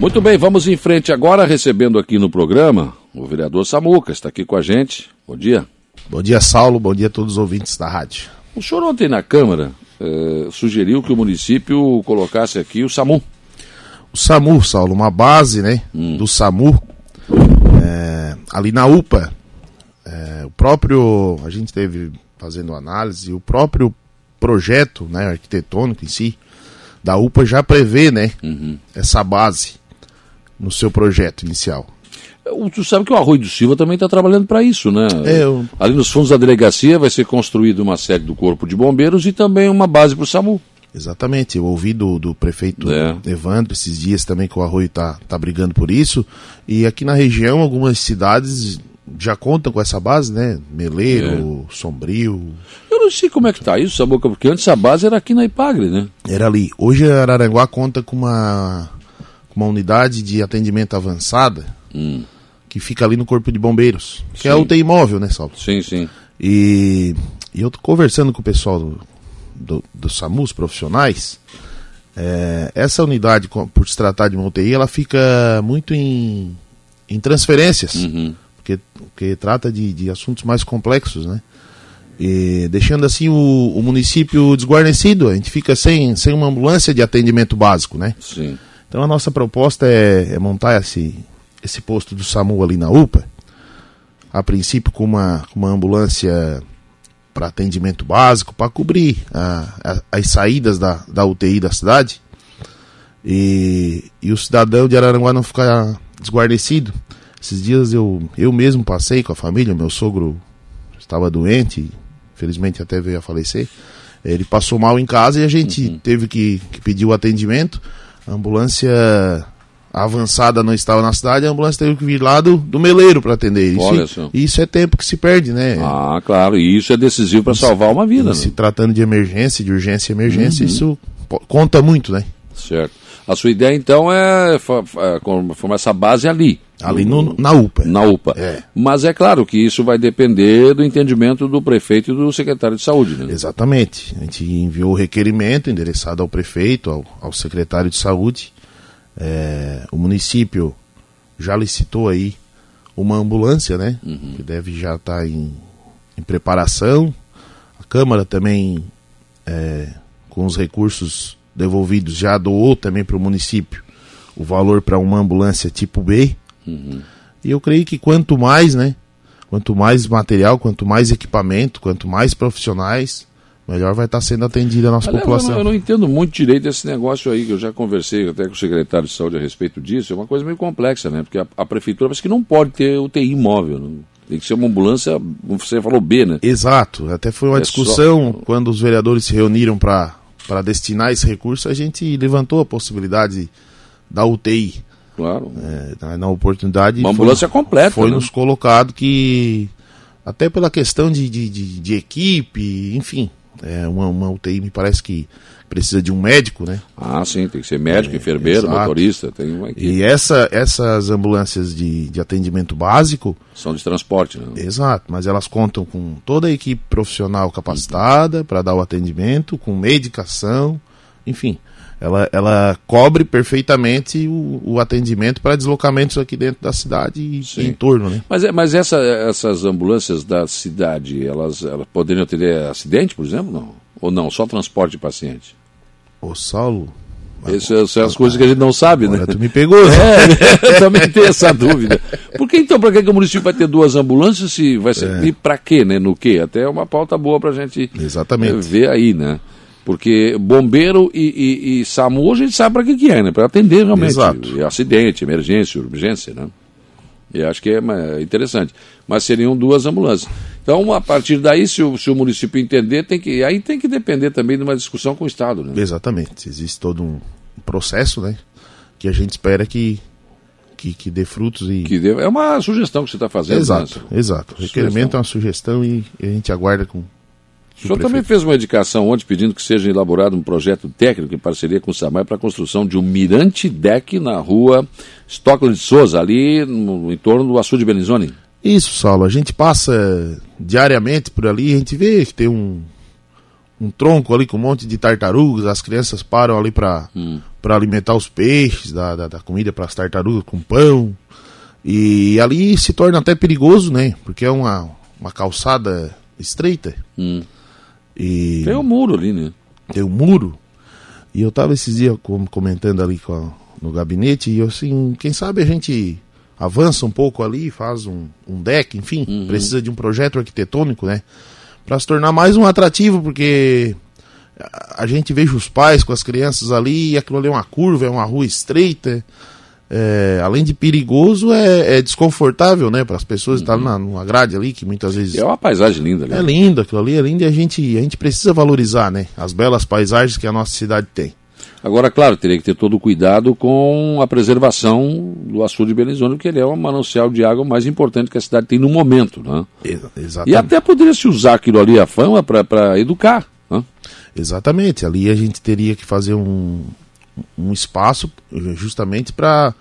Muito bem, vamos em frente agora, recebendo aqui no programa o vereador Samuca, está aqui com a gente. Bom dia. Bom dia, Saulo. Bom dia a todos os ouvintes da rádio. O senhor ontem na Câmara eh, sugeriu que o município colocasse aqui o SAMU. O SAMU, Saulo, uma base né, hum. do SAMU, é, ali na UPA. É, o próprio, a gente teve fazendo análise, o próprio projeto né, arquitetônico em si, da UPA já prevê né, uhum. essa base no seu projeto inicial. Tu sabe que o Arroio do Silva também está trabalhando para isso, né? É, eu... Ali nos fundos da delegacia vai ser construída uma sede do Corpo de Bombeiros e também uma base para o SAMU. Exatamente, eu ouvi do, do prefeito é. Evandro esses dias também que o Arroio está tá brigando por isso. E aqui na região, algumas cidades já contam com essa base, né? Meleiro, é. Sombrio. Eu não sei como é que está isso, Saboca, porque antes a base era aqui na Ipagre, né? Era ali. Hoje Araranguá conta com uma, uma unidade de atendimento avançada. Hum que fica ali no Corpo de Bombeiros, que sim. é a UTI móvel, né, Saulo? Sim, sim. E, e eu tô conversando com o pessoal do, do, do SAMUS, profissionais, é, essa unidade, por se tratar de uma UTI, ela fica muito em, em transferências, uhum. porque, porque trata de, de assuntos mais complexos, né? E deixando assim o, o, município desguarnecido, a gente fica sem, sem uma ambulância de atendimento básico, né? Sim. Então a nossa proposta é, é montar esse, esse posto do SAMU ali na UPA, a princípio com uma, uma ambulância para atendimento básico, para cobrir a, a, as saídas da, da UTI da cidade, e, e o cidadão de Araranguá não ficar desguarnecido. Esses dias eu, eu mesmo passei com a família, meu sogro estava doente, felizmente até veio a falecer. Ele passou mal em casa e a gente uhum. teve que, que pedir o atendimento. A ambulância avançada não estava na cidade, a ambulância teve que vir lá do, do meleiro para atender. Isso, Olha só. isso é tempo que se perde, né? Ah, claro, e isso é decisivo para salvar uma vida. Né? Se tratando de emergência, de urgência e emergência, uhum. isso conta muito, né? Certo. A sua ideia então é formar essa base ali. Ali no, na UPA. Na UPA. É. Mas é claro que isso vai depender do entendimento do prefeito e do secretário de saúde. Né? Exatamente. A gente enviou o requerimento endereçado ao prefeito, ao, ao secretário de saúde, é, o município já licitou aí uma ambulância, né? Uhum. Que deve já estar tá em, em, preparação. A Câmara também, é, com os recursos devolvidos, já doou também para o município o valor para uma ambulância tipo B. Uhum. E eu creio que quanto mais, né? Quanto mais material, quanto mais equipamento, quanto mais profissionais, melhor vai estar sendo atendida a nossa Aliás, população. Eu não, eu não, entendo muito direito esse negócio aí, que eu já conversei até com o secretário de saúde a respeito disso, é uma coisa meio complexa, né? Porque a, a prefeitura parece que não pode ter UTI imóvel. Não? Tem que ser uma ambulância, você falou B, né? Exato. Até foi uma é discussão só... quando os vereadores se reuniram para destinar esse recurso, a gente levantou a possibilidade da UTI. Claro. É, na, oportunidade. Uma ambulância foi, completa. Foi né? nos colocado que, até pela questão de, de, de, de equipe, enfim, é, uma, uma UTI me parece que precisa de um médico, né? Ah, sim, tem que ser médico, é, enfermeiro, exato. motorista, tem uma equipe. E essa, essas ambulâncias de, de atendimento básico... São de transporte, né? Exato, mas elas contam com toda a equipe profissional capacitada para dar o atendimento, com medicação, enfim ela, ela cobre perfeitamente o, o atendimento para deslocamentos aqui dentro da cidade e em torno, né? Mas, é, mas essa, essas ambulâncias da cidade, elas, elas poderiam atender acidente, por exemplo, não? Ou não, só transporte de paciente? Ô, Saulo... Essas são as coisas que a gente não sabe, né? Tu me pegou, né? É, eu também tenho essa dúvida. Por que então, para que, que o município vai ter duas ambulâncias se vai ser, é. e para quê, né? No quê? Até é uma pauta boa para a gente Exatamente. ver aí, né? Porque bombeiro e, e, e SAMU a gente sabe para que, que é, né? Para atender realmente. Exato. Acidente, emergência, urgência, né? E acho que é interessante. Mas seriam duas ambulâncias. Então, a partir daí, se o, se o município entender, tem que, aí tem que depender também de uma discussão com o Estado. Né? Exatamente. Existe todo um processo, né? Que a gente espera que, que, que dê frutos e. Que dê, é uma sugestão que você está fazendo. Exato, né? exato. O requerimento é uma sugestão e a gente aguarda com o senhor também fez uma indicação ontem pedindo que seja elaborado um projeto técnico em parceria com o SAMAI para a construção de um mirante deck na rua Stockland de Souza, ali no, no entorno do açude Belizone. Isso, Saulo. A gente passa diariamente por ali, a gente vê que tem um, um tronco ali com um monte de tartarugas, as crianças param ali para hum. alimentar os peixes, da, da, da comida para as tartarugas com pão. E ali se torna até perigoso, né? Porque é uma, uma calçada estreita. Hum. E tem um muro ali, né? Tem um muro. E eu tava esses dias comentando ali com, no gabinete e eu assim, quem sabe a gente avança um pouco ali, faz um, um deck, enfim, uhum. precisa de um projeto arquitetônico, né? Para se tornar mais um atrativo, porque a gente veja os pais com as crianças ali, e aquilo ali é uma curva, é uma rua estreita. É, além de perigoso, é, é desconfortável, né? Para as pessoas uhum. estarem numa grade ali, que muitas vezes. É uma paisagem linda, né? É linda, aquilo ali é lindo e a gente, a gente precisa valorizar, né? As belas paisagens que a nossa cidade tem. Agora, claro, teria que ter todo o cuidado com a preservação do açude de Belizone, porque ele é o manancial de água mais importante que a cidade tem no momento. Né? Exatamente. E até poderia se usar aquilo ali, a fama, para educar. Né? Exatamente. Ali a gente teria que fazer um, um espaço justamente para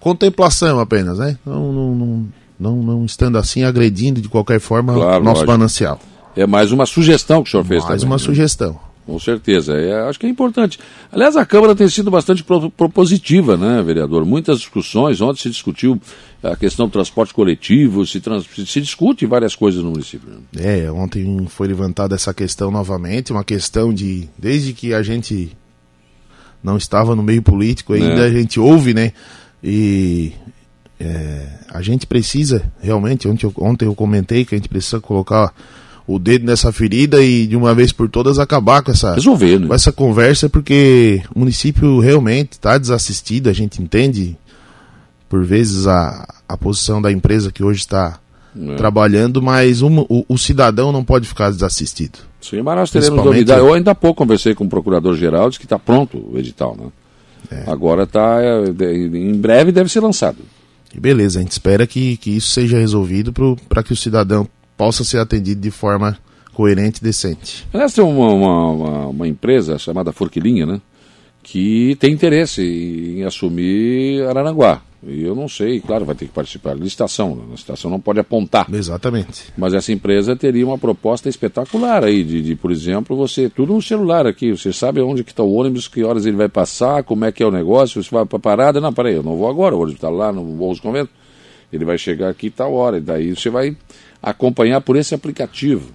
contemplação apenas, né? Não, não, não, não, não estando assim agredindo de qualquer forma claro, nosso lógico. manancial. É mais uma sugestão que o senhor fez mais também. Mais uma né? sugestão. Com certeza, é, acho que é importante. Aliás, a Câmara tem sido bastante pro, propositiva, né, vereador? Muitas discussões, ontem se discutiu a questão do transporte coletivo, se, trans, se discute várias coisas no município. Né? É, ontem foi levantada essa questão novamente, uma questão de, desde que a gente não estava no meio político, ainda é. a gente ouve, né? E é, a gente precisa, realmente, ontem eu, ontem eu comentei que a gente precisa colocar o dedo nessa ferida e de uma vez por todas acabar com essa, Resolver, né? com essa conversa, porque o município realmente está desassistido, a gente entende por vezes a, a posição da empresa que hoje está é. trabalhando, mas um, o, o, cidadão não pode ficar desassistido. Sim, mas nós teremos novidade. Eu ainda há pouco conversei com o procurador-geral, disse que está pronto o edital, né? É. Agora está, é, em breve deve ser lançado. E beleza, a gente espera que, que isso seja resolvido para que o cidadão possa ser atendido de forma coerente e decente. Aliás, tem uma, uma, uma, empresa chamada Forquilinha, né? Que tem interesse em assumir Araranguá. E eu não sei, claro, vai ter que participar da licitação. Né? A licitação não pode apontar. Exatamente. Mas essa empresa teria uma proposta espetacular aí, de, de por exemplo, você, tudo no celular aqui, você sabe onde que está o ônibus, que horas ele vai passar, como é que é o negócio, você vai para a parada, não, peraí, eu não vou agora, o ônibus está lá no Bons Convento, ele vai chegar aqui tal hora, e daí você vai acompanhar por esse aplicativo.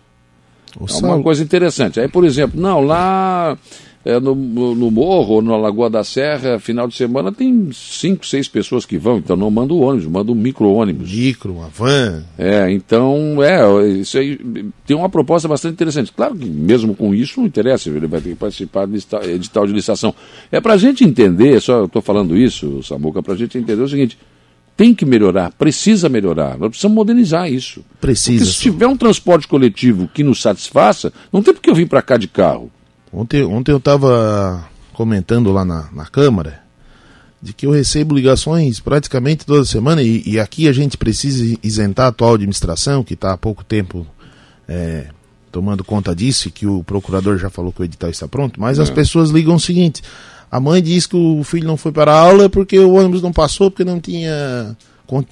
O é uma coisa interessante. Aí, por exemplo, não, lá é, no, no, morro ou na Lagoa da Serra, final de semana, tem cinco, seis pessoas que vão, então não manda o ônibus, manda um micro-ônibus. Micro, uma van. É, então, é, isso aí tem uma proposta bastante interessante. Claro que mesmo com isso não interessa, ele vai ter que participar de edital de licitação. É para a gente entender, só estou falando isso, Samuca, para a gente entender o seguinte, tem que melhorar, precisa melhorar. Nós precisamos modernizar isso. Precisa. Porque se tiver um transporte coletivo que nos satisfaça, não tem por que eu vir para cá de carro. Ontem, ontem eu estava comentando lá na, na Câmara de que eu recebo ligações praticamente toda semana e, e aqui a gente precisa isentar a atual administração, que está há pouco tempo é, tomando conta disso e que o procurador já falou que o edital está pronto, mas é. as pessoas ligam o seguinte: a mãe diz que o filho não foi para a aula porque o ônibus não passou, porque não tinha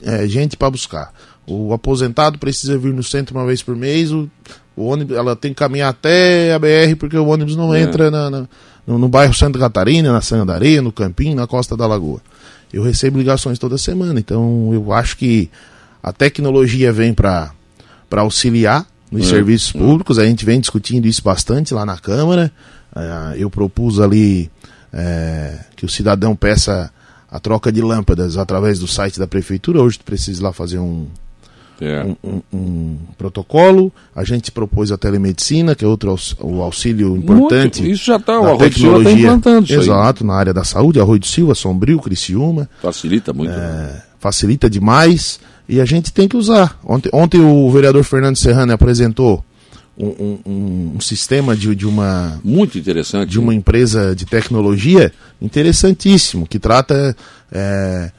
é, gente para buscar. O aposentado precisa vir no centro uma vez por mês, o, o, ônibus, ela tem que caminhar até a BR porque o ônibus não é. entra na, na, no, no, bairro Santa Catarina, na Santa da Areia, no Campinho, na Costa da Lagoa. Eu recebo ligações toda semana, então eu acho que a tecnologia vem para auxiliar nos é. serviços públicos, a gente vem discutindo isso bastante lá na Câmara. Uh, eu propus ali é, que o cidadão peça a troca de lâmpadas através do site da prefeitura. Hoje tu precisa lá fazer um, é. um, um, um, protocolo. A gente propôs a telemedicina, que é outro aux, o auxílio importante. Muito, isso já está, o Arroio de Silva está implantando Exato, aí. na área da saúde, Arroio de Silva, Sombrio, Criciúma. Facilita muito. É, né? Facilita demais e a gente tem que usar. Ontem, ontem o vereador Fernando Serrano apresentou um, um, um, sistema de, de uma muito interessante de uma empresa de tecnologia interessantíssimo que trata é,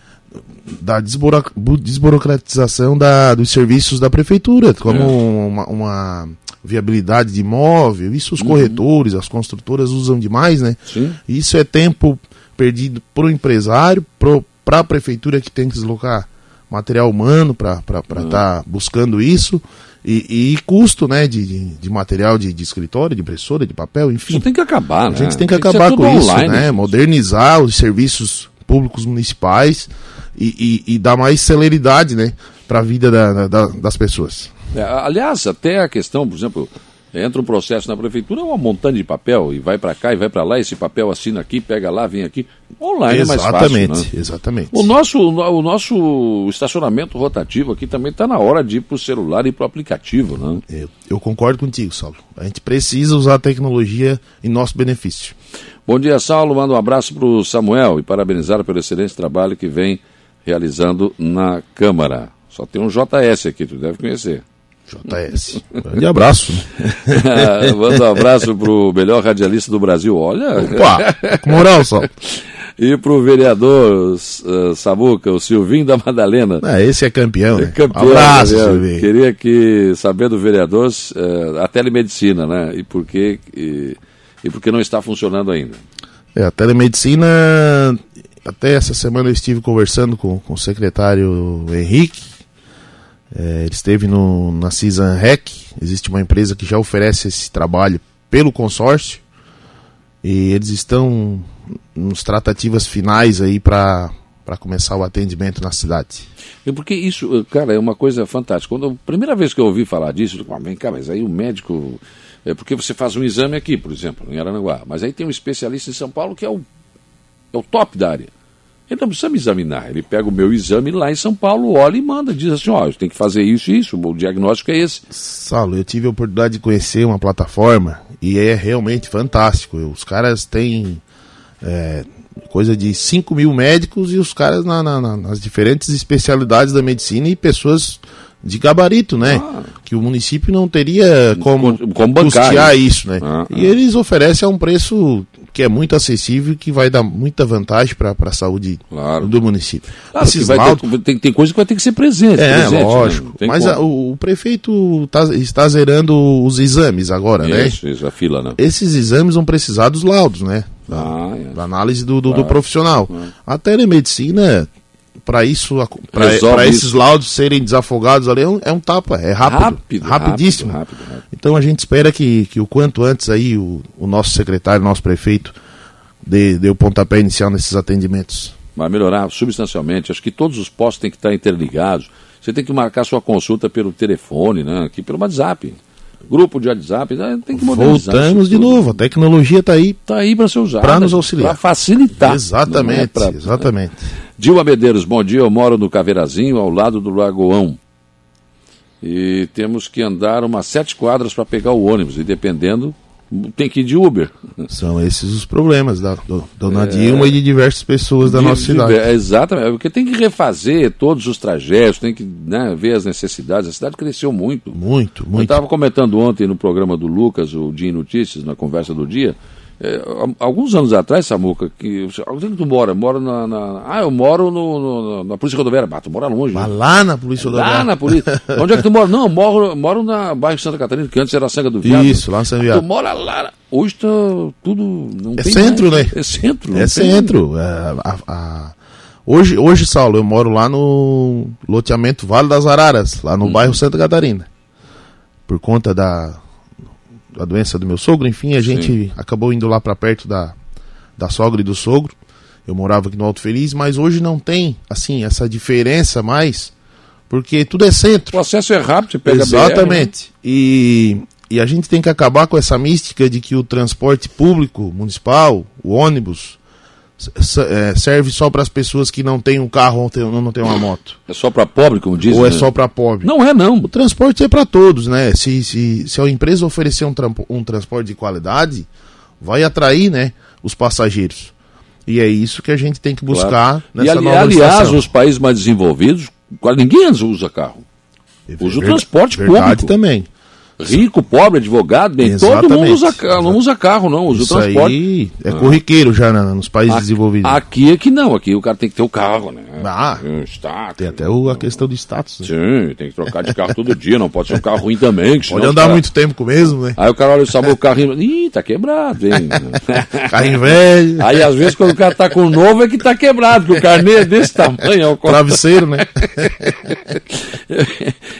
da desburocratização da, dos serviços da prefeitura como é. uma, uma, viabilidade de imóvel isso os uhum. corretores as construtoras usam demais né Sim. isso é tempo perdido para o empresário para a prefeitura que tem que deslocar material humano para estar uhum. tá buscando isso E, e custo, né, de, de, de material de, de, escritório, de impressora, de papel, enfim. Isso tem que acabar, né? A gente tem que tem acabar que com isso, online, né? Modernizar os serviços públicos municipais e, e, e dar mais celeridade, né, para a vida da, da, das pessoas. É, aliás, até a questão, por exemplo, entra um processo na prefeitura, é uma montanha de papel, e vai para cá e vai para lá, esse papel assina aqui, pega lá, vem aqui. Online exatamente, é mais fácil. Exatamente, né? exatamente. O nosso, o nosso estacionamento rotativo aqui também está na hora de ir para o celular e para o aplicativo. Né? Eu, eu concordo contigo, Saulo. A gente precisa usar a tecnologia em nosso benefício. Bom dia, Saulo. Manda um abraço para o Samuel e parabenizar pelo excelente trabalho que vem realizando na Câmara. Só tem um JS aqui, tu deve conhecer. JS. Grande abraço. Manda um abraço pro melhor radialista do Brasil. Olha. Opa, com moral só. E pro vereador uh, Samuca, o Silvinho da Madalena. Ah, esse é campeão. É né? campeão. Abraço, né? Silvinho. Queria que saber do vereador uh, a telemedicina, né? E por que e, e por que não está funcionando ainda. É, a telemedicina até essa semana eu estive conversando com, com o secretário Henrique é, ele esteve no, na Cisan Rec, existe uma empresa que já oferece esse trabalho pelo consórcio e eles estão nos tratativas finais aí para para começar o atendimento na cidade. É porque isso, cara, é uma coisa fantástica. Quando a primeira vez que eu ouvi falar disso, eu falei, vem cá, mas aí o médico é porque você faz um exame aqui, por exemplo, em Aranaguá, mas aí tem um especialista em São Paulo que é o, é o top da área. Ele não precisa me examinar. Ele pega o meu exame lá em São Paulo, olha e manda. Diz assim: ó, tem que fazer isso e isso. O diagnóstico é esse. Saulo, eu tive a oportunidade de conhecer uma plataforma e é realmente fantástico. Os caras têm é, coisa de 5 mil médicos e os caras na, na, nas diferentes especialidades da medicina e pessoas de gabarito, né? Ah. Que o município não teria como, como custear isso, né? Ah, e ah. eles oferecem a um preço que é muito acessível e que vai dar muita vantagem para a saúde claro. do município. Claro, Esses laudos... ter, tem, tem coisa que vai ter que ser presente. É, presente, né? lógico. Né? Mas a, o, o, prefeito tá, está zerando os exames agora, isso, né? Isso, isso, a fila, né? Esses exames vão precisar dos laudos, né? Da, ah, é. da análise do, do, claro. do profissional. A telemedicina para isso, para esses laudos serem desafogados ali, é um, é um tapa, é rápido, rápido rapidíssimo. Rápido, rápido, então a gente espera que, que o quanto antes aí o, o nosso secretário, nosso prefeito, dê, dê o pontapé inicial nesses atendimentos. Vai melhorar substancialmente. Acho que todos os postos têm que estar interligados. Você tem que marcar sua consulta pelo telefone, né? Aqui pelo WhatsApp. Grupo de WhatsApp, né? tem que modernizar. Voltamos de novo, a tecnologia está aí. Está aí para ser usada. Para nos auxiliar. Para facilitar. Exatamente, é pra, exatamente. Dilma Medeiros, bom dia. Eu moro no Caveirazinho, ao lado do Lagoão. E temos que andar umas sete quadras para pegar o ônibus. E dependendo, tem que ir de Uber. São esses os problemas da do, dona é, Dilma e de diversas pessoas da de, nossa cidade. De, exatamente, porque tem que refazer todos os trajetos, tem que né, ver as necessidades. A cidade cresceu muito. Muito, muito. Eu estava comentando ontem no programa do Lucas, o Dia em Notícias, na conversa do dia, é, alguns anos atrás, Samuca, que onde é que tu mora? Mora na, na, Ah, eu moro no, no, na Polícia Rodoviária. Ah, tu mora longe. Mas lá na Polícia Rodoviária. Lá na Polícia. onde é que tu mora? Não, moro, moro na bairro Santa Catarina, que antes era a Sanga do Viado. Isso, lá na Sanga do Viado. Tu mora lá. Hoje tá tudo. Não é centro, mais. né? É centro. É centro. É, a, a... Hoje, hoje, Saulo, eu moro lá no loteamento Vale das Araras, lá no hum. bairro Santa Catarina. Por conta da a doença do meu sogro, enfim, a gente Sim. acabou indo lá para perto da, da sogra e do sogro. Eu morava aqui no Alto Feliz, mas hoje não tem, assim, essa diferença mais, porque tudo é centro. O acesso é rápido, você pega Exatamente. BR, né? E, e a gente tem que acabar com essa mística de que o transporte público, municipal, o ônibus, serve só para as pessoas que não têm um carro ou não, têm uma moto. É só para pobre, como dizem? Ou é né? só para pobre? Não é, não. O transporte é para todos, né? Se, se, se a empresa oferecer um, um transporte de qualidade, vai atrair né, os passageiros. E é isso que a gente tem que buscar claro. nessa e, ali, nova Aliás, estação. os países mais desenvolvidos, quase ninguém usa carro. É usa o transporte verdade público. também. Rico, pobre, advogado, bem, todo mundo usa, não usa carro, não, usa Isso o transporte. Aí é corriqueiro já né, nos países a, desenvolvidos. Aqui é que não, aqui o cara tem que ter o carro, né? Ah, um status, tem até o, a questão do status. Né? Sim, tem que trocar de carro todo dia, não pode ser um carro ruim também. pode andar cara... muito tempo com o mesmo, né? Aí o cara olha o carro e ih, tá quebrado, hein? Carrinho velho. Aí às vezes quando o cara tá com o novo é que tá quebrado, porque o carnê é desse tamanho. É o Travesseiro, né?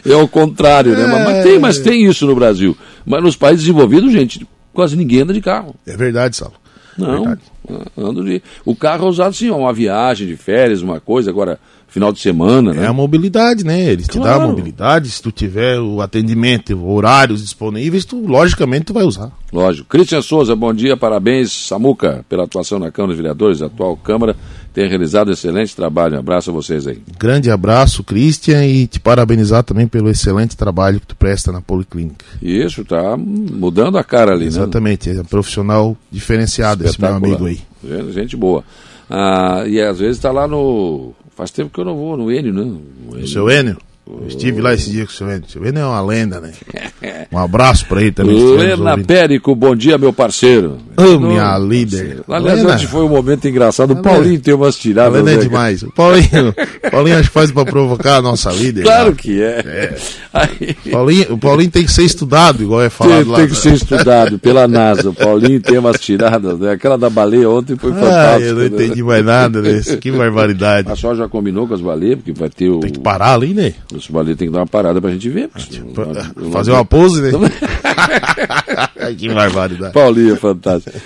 é, o contrário, né? Mas, mas, tem, mas tem isso no Brasil. Mas nos países desenvolvidos, gente, quase ninguém anda de carro. É verdade, Saulo. Não, verdade. ando de. O carro é usado sim, uma viagem de férias, uma coisa. Agora, final de semana, né? É a mobilidade, né? Eles claro. te dão a mobilidade, se tu tiver o atendimento, horários disponíveis, tu logicamente tu vai usar. Lógico. Cristian Souza, bom dia, parabéns, Samuca, pela atuação na Câmara dos Vereadores, atual Câmara tem realizado um excelente trabalho. Um abraço a vocês aí. Grande abraço, Cristian, e te parabenizar também pelo excelente trabalho que tu presta na Policlínica. Isso, tá mudando a cara ali, Exatamente, né? é um profissional diferenciado esse meu amigo aí. Gente boa. Ah, e às vezes está lá no Faz tempo que eu não vou no Enio, né? O, Enio. o seu Enio? Eu estive lá esse dia com o seu Enio. O seu Enio é uma lenda, né? Um abraço para ele também. Lena Périco, bom dia, meu parceiro. Oh, minha líder. Aliás, hoje foi um momento engraçado. O Paulinho tem umas tiradas. Lena é né? demais. O Paulinho, Paulinho acho que faz para provocar a nossa líder. Claro né? que é. é. Paulinho, o Paulinho tem que ser estudado, igual é falado tem, lá. Tem que ser estudado pela NASA. O Paulinho tem umas tiradas, né? Aquela da baleia ontem foi fantástica. Ah, eu não né? entendi mais nada, né? Que barbaridade. A só já combinou com as baleias, porque vai ter o... Tem que parar ali, né? Os baleias tem que dar uma parada pra gente ver. Tipo, fazer uma pose, né? que barbaridade. Paulinho, fantástico.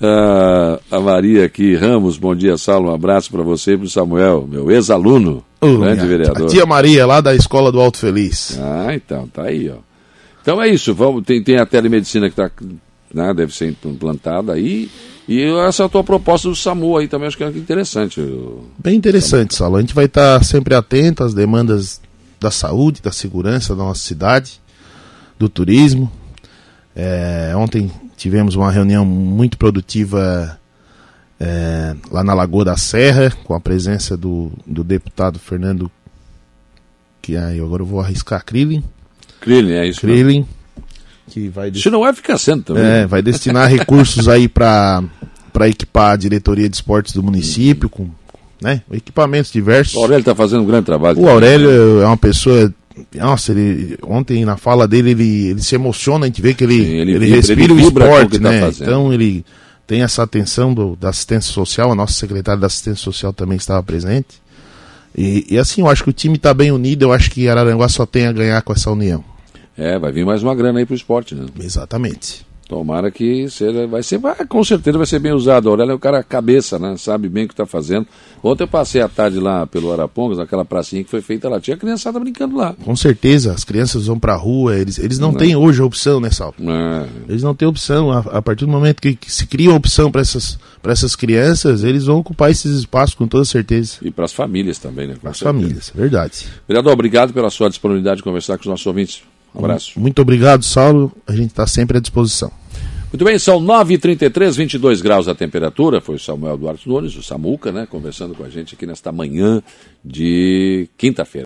Uh, a Maria aqui, Ramos, bom dia, Saulo. Um abraço para você e para o Samuel, meu ex-aluno, oh, grande minha, vereador. Tia Maria, lá da Escola do Alto Feliz. Ah, então, tá aí, ó. Então é isso, vamos, tem, tem a telemedicina que tá, né, deve ser implantada aí. E essa é a tua proposta do SAMU aí também, acho que é interessante. Bem interessante, Saulo. A gente vai estar tá sempre atento às demandas da saúde, da segurança da nossa cidade, do turismo. É, ontem tivemos uma reunião muito produtiva é, lá na Lagoa da Serra, com a presença do, do deputado Fernando, que aí agora eu vou arriscar, Krillin. Krillin, é isso. Krillin. Que vai Isso não vai ficar sendo também. É, vai destinar recursos aí para equipar a diretoria de esportes do município, com né, equipamentos diversos. O Aurélio está fazendo um grande trabalho. O Aurélio é uma pessoa nossa, ele, ontem na fala dele ele, ele se emociona, a gente vê que ele, Sim, ele, ele vibra, respira ele o esporte, tá né? Tá então ele tem essa atenção do, da assistência social, a nossa secretária da assistência social também estava presente. E, e assim, eu acho que o time está bem unido, eu acho que Araranguá só tem a ganhar com essa união. É, vai vir mais uma grana aí pro esporte, né? Exatamente. Tomara que seja, vai ser, vai, com certeza vai ser bem usado. O Aurélio é o cara cabeça, né? Sabe bem o que está fazendo. Ontem eu passei a tarde lá pelo Arapongas, naquela pracinha que foi feita lá. Tinha criançada brincando lá. Com certeza, as crianças vão pra rua, eles, eles não, não. têm hoje a opção, né, Sal? É. Eles não têm opção. A, a, partir do momento que, que se cria uma opção para essas, essas crianças, eles vão ocupar esses espaços com toda certeza. E para as famílias também, né? Para as famílias, verdade. Vereador, obrigado pela sua disponibilidade de conversar com os nossos ouvintes. Um abraço. Muito obrigado, Saulo. A gente está sempre à disposição. Muito bem, são 9h33, 22 graus a temperatura. Foi o Samuel Duarte Nunes, o Samuca, né, conversando com a gente aqui nesta manhã de quinta-feira.